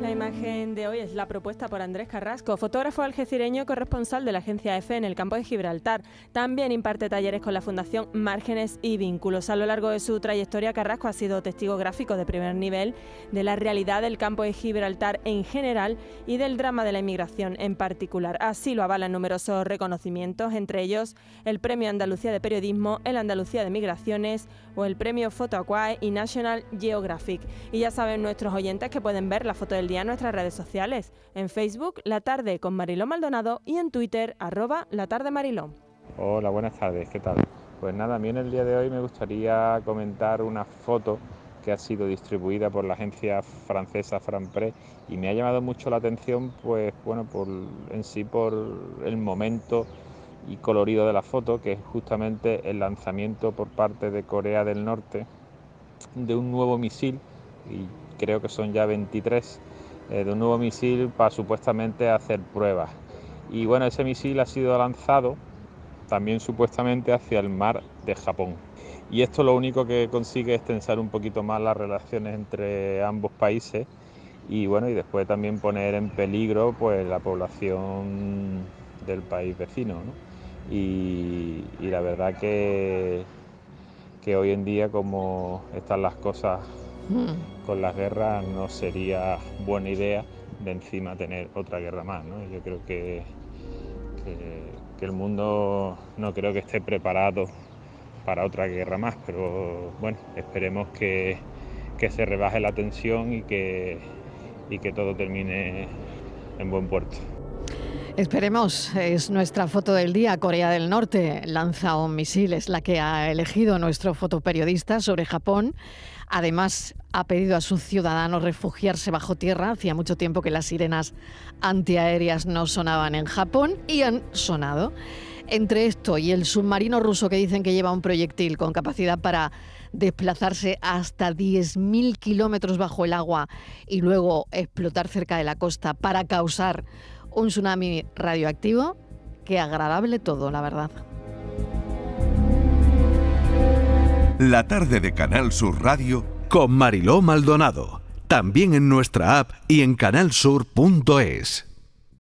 La imagen de hoy es la propuesta por Andrés Carrasco, fotógrafo algecireño corresponsal de la agencia EFE en el campo de Gibraltar. También imparte talleres con la Fundación Márgenes y Vínculos. A lo largo de su trayectoria, Carrasco ha sido testigo gráfico de primer nivel de la realidad del campo de Gibraltar en general y del drama de la inmigración en particular. Así lo avalan numerosos reconocimientos, entre ellos el Premio Andalucía de Periodismo, el Andalucía de Migraciones o el Premio Photo Aquae y National Geographic. Y ya saben nuestros oyentes que pueden ver la foto del día en nuestras redes sociales, en Facebook La Tarde con Mariló Maldonado y en Twitter arroba La Tarde Mariló. Hola, buenas tardes, ¿qué tal? Pues nada, a mí en el día de hoy me gustaría comentar una foto que ha sido distribuida por la agencia francesa Franpré y me ha llamado mucho la atención, pues bueno, por, en sí por el momento y colorido de la foto, que es justamente el lanzamiento por parte de Corea del Norte de un nuevo misil, y creo que son ya 23 eh, de un nuevo misil para supuestamente hacer pruebas. Y bueno, ese misil ha sido lanzado también supuestamente hacia el mar de Japón. Y esto lo único que consigue es tensar un poquito más las relaciones entre ambos países y bueno, y después también poner en peligro pues la población del país vecino. Y, la verdad que, que hoy en día como están las cosas Con las guerras no sería buena idea de encima tener otra guerra más. Yo creo que, que, el mundo no creo que esté preparado para otra guerra más, pero bueno, esperemos que, que se rebaje la tensión y que, y que todo termine en buen puerto. Esperemos, es nuestra foto del día. Corea del Norte lanza un misil, es la que ha elegido nuestro fotoperiodista sobre Japón. Además, ha pedido a sus ciudadanos refugiarse bajo tierra. Hacía mucho tiempo que las sirenas antiaéreas no sonaban en Japón y han sonado. Entre esto y el submarino ruso que dicen que lleva un proyectil con capacidad para desplazarse hasta 10.000 kilómetros bajo el agua y luego explotar cerca de la costa para causar un tsunami radioactivo, qué agradable todo, la verdad. La tarde de Canal Sur Radio con Mariló Maldonado. También en nuestra app y en canalsur.es.